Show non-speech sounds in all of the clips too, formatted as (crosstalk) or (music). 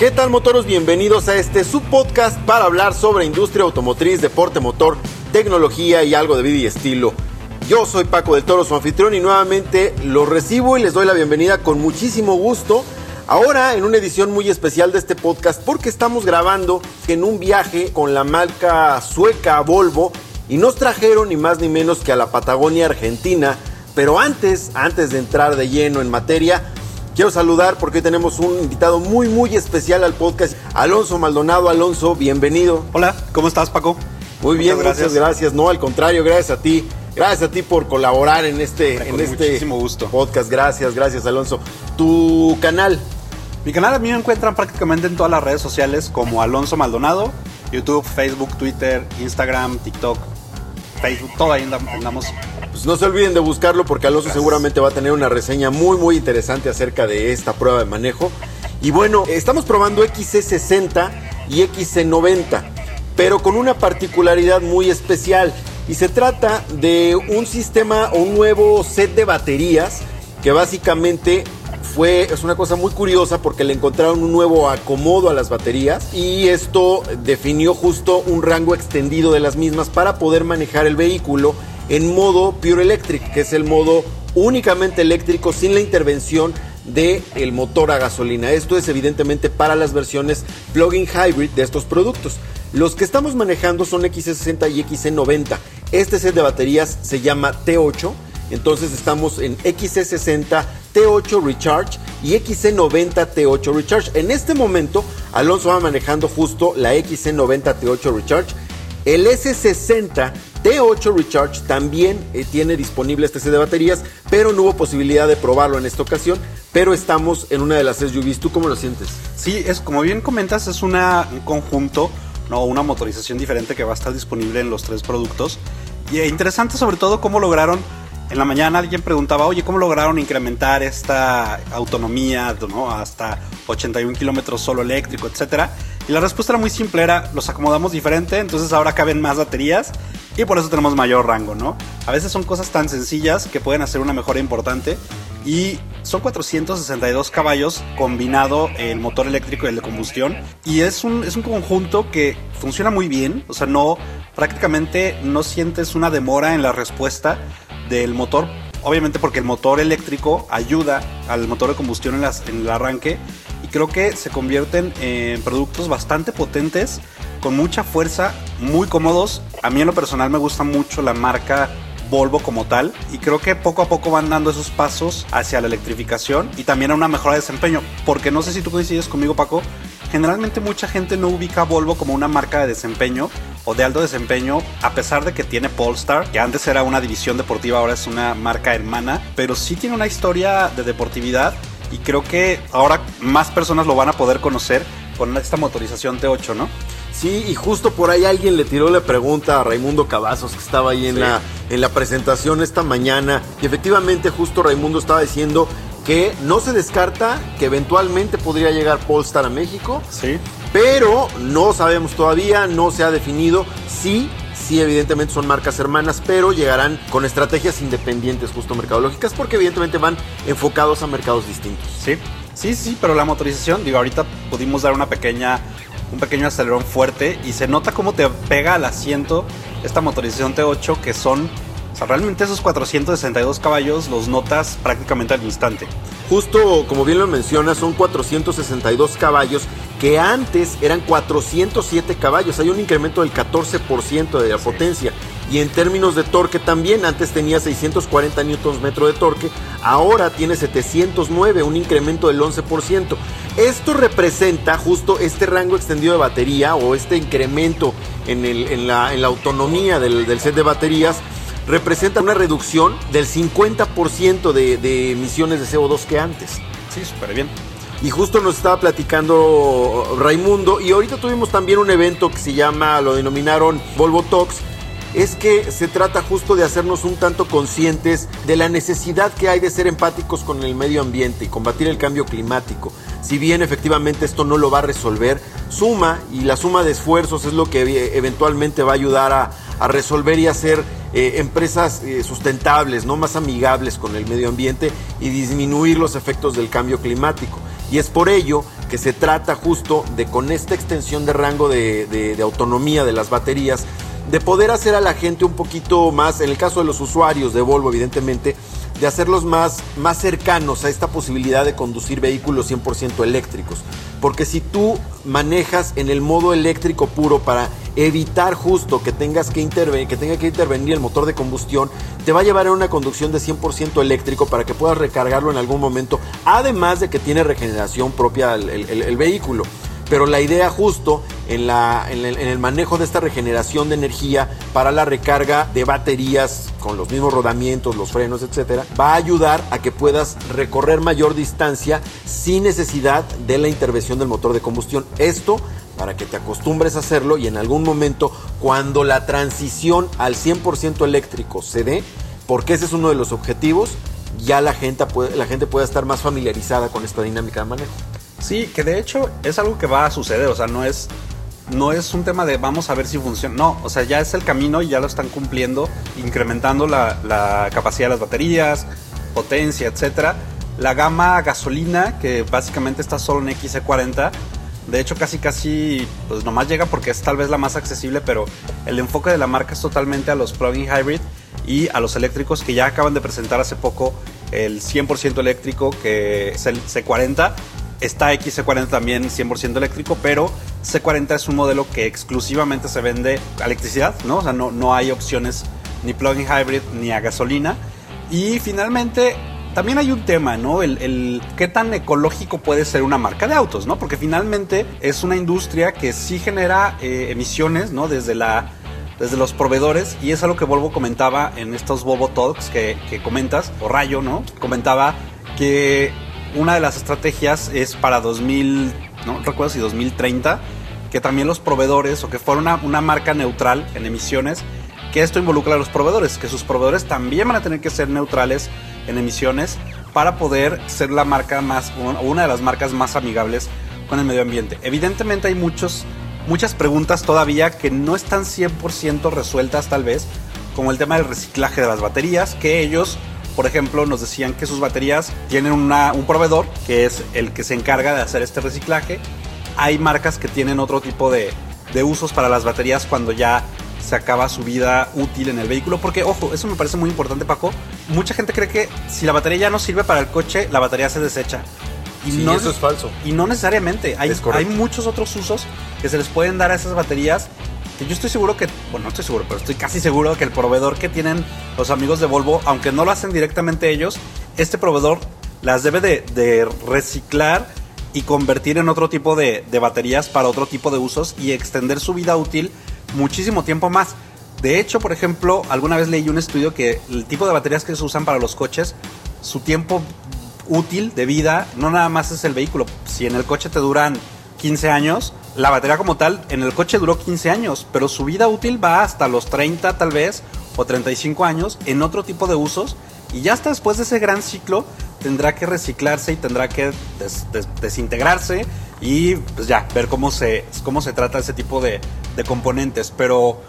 ¿Qué tal motoros? Bienvenidos a este subpodcast para hablar sobre industria automotriz, deporte motor, tecnología y algo de vida y estilo. Yo soy Paco del Toro, su anfitrión, y nuevamente los recibo y les doy la bienvenida con muchísimo gusto. Ahora en una edición muy especial de este podcast porque estamos grabando en un viaje con la marca sueca Volvo y nos trajeron ni más ni menos que a la Patagonia Argentina. Pero antes, antes de entrar de lleno en materia, quiero saludar porque hoy tenemos un invitado muy muy especial al podcast, Alonso Maldonado. Alonso, bienvenido. Hola, ¿cómo estás Paco? Muy bien, muchas gracias. gracias. No, al contrario, gracias a ti. Gracias a ti por colaborar en este, en este gusto. podcast. Gracias, gracias Alonso. Tu canal. Mi canal a mí me encuentran prácticamente en todas las redes sociales como Alonso Maldonado, YouTube, Facebook, Twitter, Instagram, TikTok, Facebook, todo ahí andamos. Pues no se olviden de buscarlo porque Alonso seguramente va a tener una reseña muy muy interesante acerca de esta prueba de manejo. Y bueno, estamos probando XC60 y XC90, pero con una particularidad muy especial. Y se trata de un sistema o un nuevo set de baterías que básicamente fue, es una cosa muy curiosa porque le encontraron un nuevo acomodo a las baterías y esto definió justo un rango extendido de las mismas para poder manejar el vehículo en modo Pure Electric, que es el modo únicamente eléctrico sin la intervención del el motor a gasolina. Esto es evidentemente para las versiones plug-in hybrid de estos productos. Los que estamos manejando son XC60 y XC90. Este set de baterías se llama T8. Entonces estamos en XC60 T8 Recharge y XC90 T8 Recharge. En este momento, Alonso va manejando justo la XC90 T8 Recharge. El S60 T8 Recharge también eh, tiene disponible este set de baterías, pero no hubo posibilidad de probarlo en esta ocasión. Pero estamos en una de las SUVs. ¿Tú cómo lo sientes? Sí, es como bien comentas, es una, un conjunto, no, una motorización diferente que va a estar disponible en los tres productos. Y es interesante sobre todo cómo lograron en la mañana alguien preguntaba, oye, ¿cómo lograron incrementar esta autonomía ¿no? hasta 81 kilómetros solo eléctrico, etcétera? Y la respuesta era muy simple, era los acomodamos diferente, entonces ahora caben más baterías y por eso tenemos mayor rango, ¿no? A veces son cosas tan sencillas que pueden hacer una mejora importante y son 462 caballos combinado el motor eléctrico y el de combustión y es un, es un conjunto que funciona muy bien, o sea, no prácticamente no sientes una demora en la respuesta del motor. Obviamente porque el motor eléctrico ayuda al motor de combustión en, en el arranque creo que se convierten en productos bastante potentes, con mucha fuerza, muy cómodos. A mí en lo personal me gusta mucho la marca Volvo como tal y creo que poco a poco van dando esos pasos hacia la electrificación y también a una mejora de desempeño, porque no sé si tú coincides conmigo Paco, generalmente mucha gente no ubica a Volvo como una marca de desempeño o de alto desempeño, a pesar de que tiene Polestar, que antes era una división deportiva, ahora es una marca hermana, pero sí tiene una historia de deportividad y creo que ahora más personas lo van a poder conocer con esta motorización T8, ¿no? Sí, y justo por ahí alguien le tiró la pregunta a Raimundo Cavazos, que estaba ahí en, la, en la presentación esta mañana, y efectivamente justo Raimundo estaba diciendo que no se descarta que eventualmente podría llegar Polestar a México. Sí. Pero no sabemos todavía, no se ha definido. Sí, sí, evidentemente son marcas hermanas, pero llegarán con estrategias independientes, justo mercadológicas, porque evidentemente van enfocados a mercados distintos. Sí, sí, sí, pero la motorización, digo, ahorita pudimos dar una pequeña, un pequeño acelerón fuerte y se nota cómo te pega al asiento esta motorización T8 que son realmente esos 462 caballos los notas prácticamente al instante. Justo como bien lo menciona, son 462 caballos que antes eran 407 caballos. Hay un incremento del 14% de la potencia. Y en términos de torque también, antes tenía 640 Nm de torque, ahora tiene 709, un incremento del 11%. Esto representa justo este rango extendido de batería o este incremento en, la, autonomía del set de baterías representa una reducción del 50% de, emisiones de CO2 que antes. Sí, súper bien. Y justo nos estaba platicando Raimundo y ahorita tuvimos también un evento que se llama, lo denominaron Volvo Talks, es que se trata justo de hacernos un tanto conscientes de la necesidad que hay de ser empáticos con el medio ambiente y combatir el cambio climático. Si bien efectivamente esto no lo va a resolver, suma y la suma de esfuerzos es lo que eventualmente va a ayudar a, a resolver y hacer eh, empresas eh, sustentables, no más amigables con el medio ambiente y disminuir los efectos del cambio climático. Y es por ello que se trata justo de con esta extensión de rango de, de autonomía de las baterías, de poder hacer a la gente un poquito más, en el caso de los usuarios de Volvo evidentemente, de hacerlos más, más cercanos a esta posibilidad de conducir vehículos 100% eléctricos. Porque si tú manejas en el modo eléctrico puro para evitar justo que tengas que intervenir, que tenga que intervenir el motor de combustión, te va a llevar a una conducción de 100% eléctrico para que puedas recargarlo en algún momento, además de que tiene regeneración propia el vehículo pero la idea justo en, la, en, el, manejo de esta regeneración de energía para la recarga de baterías con los mismos rodamientos, los frenos, etcétera, va a ayudar a que puedas recorrer mayor distancia sin necesidad de la intervención del motor de combustión. Esto para que te acostumbres a hacerlo y en algún momento cuando la transición al 100% eléctrico se dé, porque ese es uno de los objetivos, ya la gente, la gente pueda estar más familiarizada con esta dinámica de manejo. Sí, que de hecho es algo que va a suceder, o sea, no es, no es un tema de vamos a ver si funciona, no, o sea, ya es el camino y ya lo están cumpliendo, incrementando la, capacidad de las baterías, potencia, etcétera. La gama gasolina, que básicamente está solo en XC40, de hecho casi casi, pues nomás llega porque es tal vez la más accesible, pero el enfoque de la marca es totalmente a los plug-in hybrid y a los eléctricos que ya acaban de presentar hace poco el 100% eléctrico que es el C40 Está XC40 también 100% eléctrico, pero C40 es un modelo que exclusivamente se vende a electricidad, ¿no? O sea, no, no hay opciones ni plug-in hybrid ni a gasolina. Y finalmente, también hay un tema, ¿no? El, qué tan ecológico puede ser una marca de autos, ¿no? Porque finalmente es una industria que sí genera eh, emisiones, ¿no? Desde la desde los proveedores y es algo que Volvo comentaba en estos Volvo Talks que, que comentas, o Rayo, ¿no? Comentaba que una de las estrategias es para 2000, no recuerdo si 2030, que también los proveedores o que fuera una, una marca neutral en emisiones, que esto involucra a los proveedores, que sus proveedores también van a tener que ser neutrales en emisiones para poder ser la marca más, una de las marcas más amigables con el medio ambiente. Evidentemente hay muchos, muchas preguntas todavía que no están 100% resueltas tal vez, como el tema del reciclaje de las baterías, que ellos por ejemplo, nos decían que sus baterías tienen un proveedor que es el que se encarga de hacer este reciclaje. Hay marcas que tienen otro tipo de, usos para las baterías cuando ya se acaba su vida útil en el vehículo. Porque, ojo, eso me parece muy importante, Paco. Mucha gente cree que si la batería ya no sirve para el coche, la batería se desecha. Y no, eso es falso. Y no necesariamente. Hay, hay muchos otros usos que se les pueden dar a esas baterías yo estoy seguro que, bueno, no estoy seguro, pero estoy casi seguro que el proveedor que tienen los amigos de Volvo, aunque no lo hacen directamente ellos, este proveedor las debe de, reciclar y convertir en otro tipo de, baterías para otro tipo de usos y extender su vida útil muchísimo tiempo más. De hecho, por ejemplo, alguna vez leí un estudio que el tipo de baterías que se usan para los coches, su tiempo útil de vida no nada más es el vehículo. Si en el coche te duran 15 años, la batería como tal en el coche duró 15 años, pero su vida útil va hasta los 30 tal vez o 35 años en otro tipo de usos y ya hasta después de ese gran ciclo tendrá que reciclarse y tendrá que desintegrarse y pues ya ver cómo se, cómo se trata ese tipo de, de componentes, pero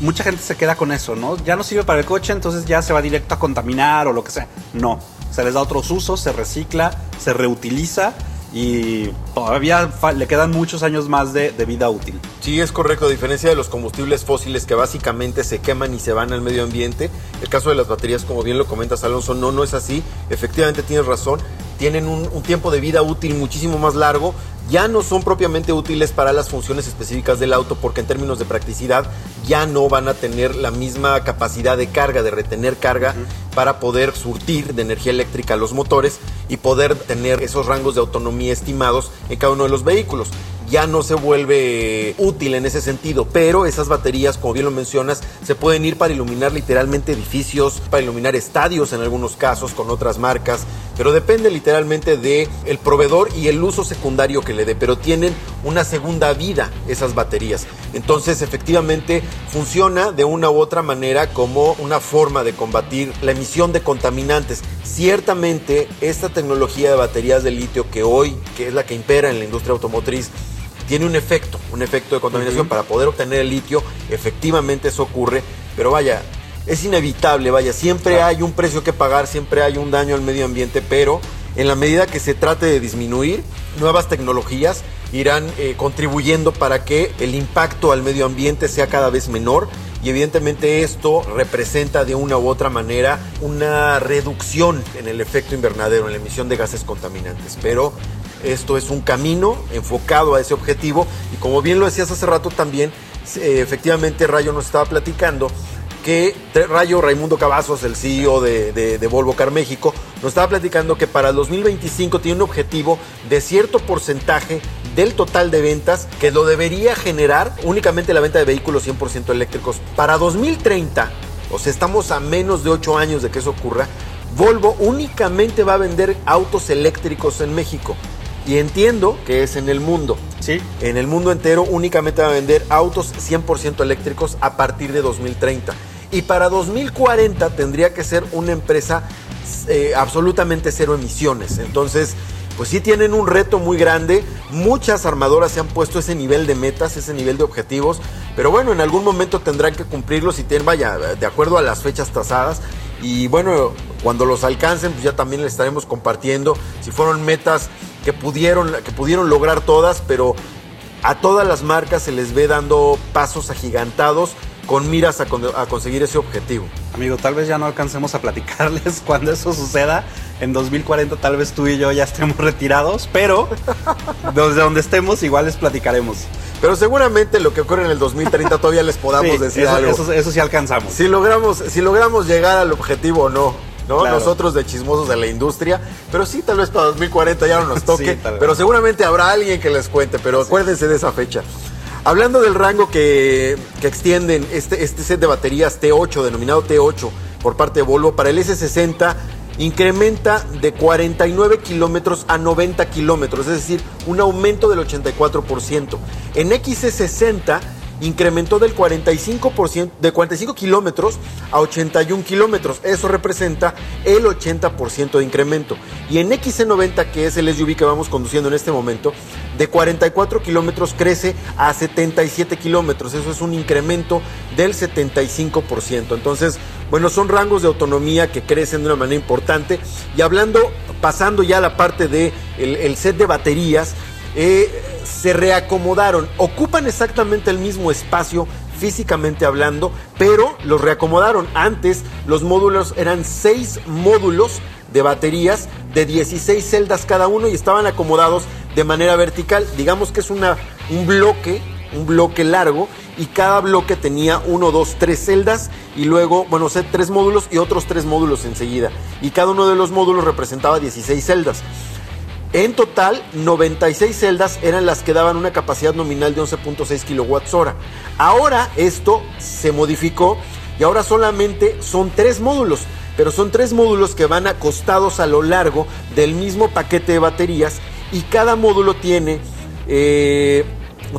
mucha gente se queda con eso, ¿no? Ya no sirve para el coche, entonces ya se va directo a contaminar o lo que sea. No, se les da otros usos, se recicla, se reutiliza y todavía le quedan muchos años más de, vida útil. Sí, es correcto, a diferencia de los combustibles fósiles que básicamente se queman y se van al medio ambiente, el caso de las baterías, como bien lo comentas Alonso, no, no es así, efectivamente tienes razón, tienen un, un tiempo de vida útil muchísimo más largo, ya no son propiamente útiles para las funciones específicas del auto porque en términos de practicidad ya no van a tener la misma capacidad de carga, de retener carga para poder surtir de energía eléctrica los motores y poder tener esos rangos de autonomía estimados en cada uno de los vehículos ya no se vuelve útil en ese sentido, pero esas baterías, como bien lo mencionas, se pueden ir para iluminar literalmente edificios, para iluminar estadios en algunos casos con otras marcas, pero depende literalmente de el proveedor y el uso secundario que le dé, pero tienen una segunda vida esas baterías. Entonces, efectivamente, funciona de una u otra manera como una forma de combatir la emisión de contaminantes. Ciertamente, esta tecnología de baterías de litio que hoy, que es la que impera en la industria automotriz, tiene un efecto, un efecto de contaminación para poder obtener el litio. Efectivamente eso ocurre, pero vaya, es inevitable, vaya, siempre hay un precio que pagar, siempre hay un daño al medio ambiente, pero en la medida que se trate de disminuir, nuevas tecnologías irán eh, contribuyendo para que el impacto al medio ambiente sea cada vez menor y evidentemente esto representa de una u otra manera una reducción en el efecto invernadero, en la emisión de gases contaminantes. Pero esto es un camino enfocado a ese objetivo y como bien lo decías hace rato también, eh, efectivamente Rayo nos estaba platicando que Rayo Raimundo Cavazos, el CEO de, Volvo Car México, nos estaba platicando que para el 2025 tiene un objetivo de cierto porcentaje del total de ventas que lo debería generar únicamente la venta de vehículos 100% eléctricos. Para 2030, o sea, estamos a menos de 8 años de que eso ocurra, Volvo únicamente va a vender autos eléctricos en México. Y entiendo que es en el mundo. Sí. En el mundo entero únicamente va a vender autos 100% eléctricos a partir de 2030. Y para 2040 tendría que ser una empresa eh, absolutamente cero emisiones. Entonces, pues sí tienen un reto muy grande. Muchas armadoras se han puesto ese nivel de metas, ese nivel de objetivos. Pero bueno, en algún momento tendrán que cumplirlos y tienen, vaya, de acuerdo a las fechas trazadas. Y bueno, cuando los alcancen, pues ya también les estaremos compartiendo si fueron metas que pudieron, que pudieron lograr todas, pero a todas las marcas se les ve dando pasos agigantados con miras a, conseguir ese objetivo. Amigo, tal vez ya no alcancemos a platicarles (laughs) cuando eso suceda. En 2040 tal vez tú y yo ya estemos retirados, pero (laughs) desde donde estemos igual les platicaremos. Pero seguramente lo que ocurre en el 2030 todavía les podamos decir algo. Eso, eso, sí alcanzamos. Si logramos, si logramos llegar al objetivo o no. ¿no? Nosotros de chismosos de la industria, pero sí, tal vez para 2040 ya no nos (laughs) toque, pero seguramente habrá alguien que les cuente, pero acuérdense de esa fecha. Hablando del rango que, extienden este, este set de baterías T8, denominado T8, por parte de Volvo, para el S60 incrementa de 49 kilómetros a 90 kilómetros, es decir, un aumento del 84%. En XC60 incrementó del 45%, de 45 kilómetros a 81 kilómetros. Eso representa el 80% de incremento. Y en XC90, que es el SUV que vamos conduciendo en este momento, de 44 kilómetros crece a 77 kilómetros. Eso es un incremento del 75%. Entonces, bueno, son rangos de autonomía que crecen de una manera importante. Y hablando, pasando ya a la parte del de el set de baterías, eh, se reacomodaron, ocupan exactamente el mismo espacio físicamente hablando, pero los reacomodaron. Antes los módulos eran seis módulos de baterías de 16 celdas cada uno y estaban acomodados de manera vertical. Digamos que es una, un bloque, un bloque largo y cada bloque tenía uno, dos, tres celdas y luego, bueno, sé, tres módulos y otros tres módulos enseguida. Y cada uno de los módulos representaba 16 celdas. En total, 96 celdas eran las que daban una capacidad nominal de 11.6 kWh. Ahora esto se modificó y ahora solamente son tres módulos, pero son tres módulos que van acostados a lo largo del mismo paquete de baterías y cada módulo tiene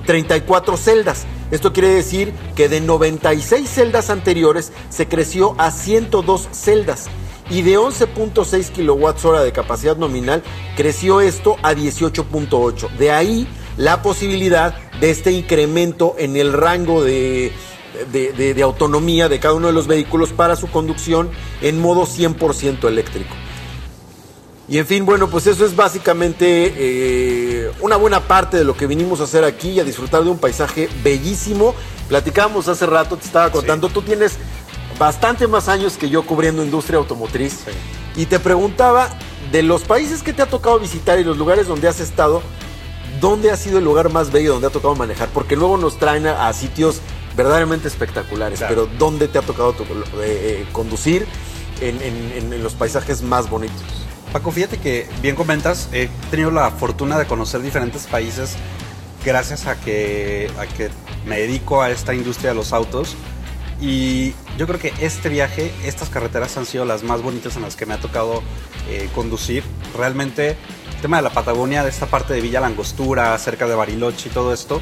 34 eh, celdas. Esto quiere decir que de 96 celdas anteriores se creció a 102 celdas y de 11.6 kWh de capacidad nominal creció esto a 18.8. De ahí la posibilidad de este incremento en el rango de, de, autonomía de cada uno de los vehículos para su conducción en modo 100% eléctrico. Y en fin, bueno, pues eso es básicamente eh, una buena parte de lo que vinimos a hacer aquí y a disfrutar de un paisaje bellísimo. Platicamos hace rato, te estaba contando, tú tienes bastante más años que yo cubriendo industria automotriz. Y te preguntaba, de los países que te ha tocado visitar y los lugares donde has estado, ¿dónde ha sido el lugar más bello donde ha tocado manejar? Porque luego nos traen a, sitios verdaderamente espectaculares, pero ¿dónde te ha tocado eh, eh, conducir en, los paisajes más bonitos? Paco, fíjate que bien comentas, he tenido la fortuna de conocer diferentes países gracias a que, a que me dedico a esta industria de los autos y yo creo que este viaje, estas carreteras han sido las más bonitas en las que me ha tocado eh, conducir. Realmente, el tema de la Patagonia, de esta parte de Villa Langostura, cerca de Bariloche y todo esto,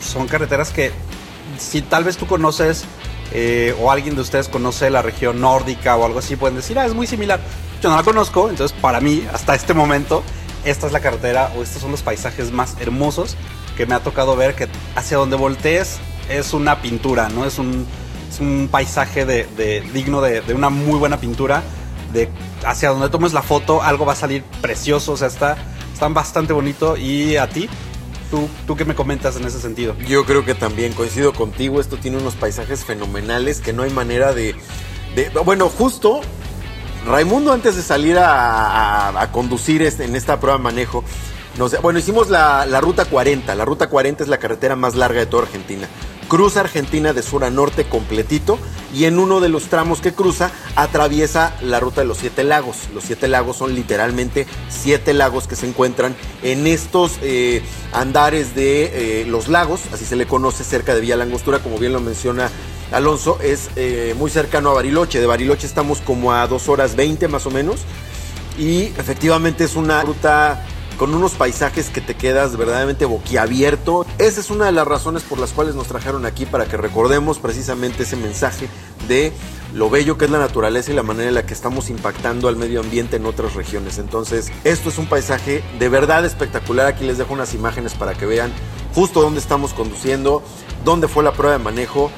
son carreteras que si tal vez tú conoces eh, o alguien de ustedes conoce la región nórdica o algo así, pueden decir, ah, es muy similar. Yo no la conozco, entonces para mí, hasta este momento, esta es la carretera o estos son los paisajes más hermosos que me ha tocado ver, que hacia donde voltees es una pintura, ¿no? Es un, es un paisaje de, digno de, una muy buena pintura. de hacia donde tomes la foto, algo va a salir precioso, o sea, está, están bastante bonito. ¿Y a ti? ¿Tú, ¿Tú qué me comentas en ese sentido? Yo creo que también coincido contigo, esto tiene unos paisajes fenomenales que no hay manera de... de bueno, justo Raimundo antes de salir a, conducir este, en esta prueba de manejo, bueno, hicimos la, la, ruta 40. La ruta 40 es la carretera más larga de toda Argentina. Cruza Argentina de sur a norte completito y en uno de los tramos que cruza atraviesa la ruta de los siete lagos. Los siete lagos son literalmente siete lagos que se encuentran en estos eh, andares de eh, los lagos, así se le conoce cerca de Villa Langostura, como bien lo menciona Alonso, es eh, muy cercano a Bariloche. De Bariloche estamos como a dos horas 20 más o menos y efectivamente es una ruta con unos paisajes que te quedas verdaderamente boquiabierto. Esa es una de las razones por las cuales nos trajeron aquí para que recordemos precisamente ese mensaje de lo bello que es la naturaleza y la manera en la que estamos impactando al medio ambiente en otras regiones. Entonces, esto es un paisaje de verdad espectacular. Aquí les dejo unas imágenes para que vean justo dónde estamos conduciendo, dónde fue la prueba de manejo.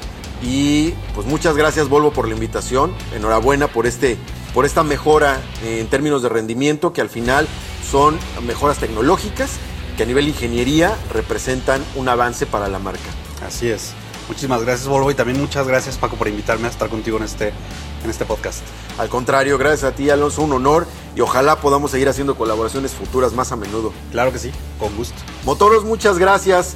Y pues muchas gracias Volvo por la invitación. Enhorabuena por este por esta mejora en términos de rendimiento que al final son mejoras tecnológicas que a nivel ingeniería representan un avance para la marca. Así es. Muchísimas gracias Volvo y también muchas gracias Paco por invitarme a estar contigo en este, en este podcast. Al contrario, gracias a ti Alonso, un honor y ojalá podamos seguir haciendo colaboraciones futuras más a menudo. Claro que sí, con gusto. Motoros, muchas gracias.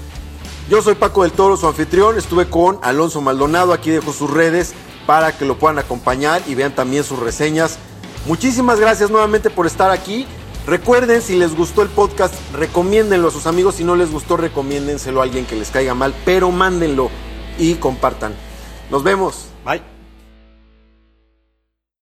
Yo soy Paco del Toro, su anfitrión. Estuve con Alonso Maldonado, aquí dejo sus redes para que lo puedan acompañar y vean también sus reseñas. Muchísimas gracias nuevamente por estar aquí. Recuerden, si les gustó el podcast, recomiéndenlo a sus amigos. Si no les gustó, recomiéndenselo a alguien que les caiga mal, pero mándenlo y compartan. Nos vemos. Bye.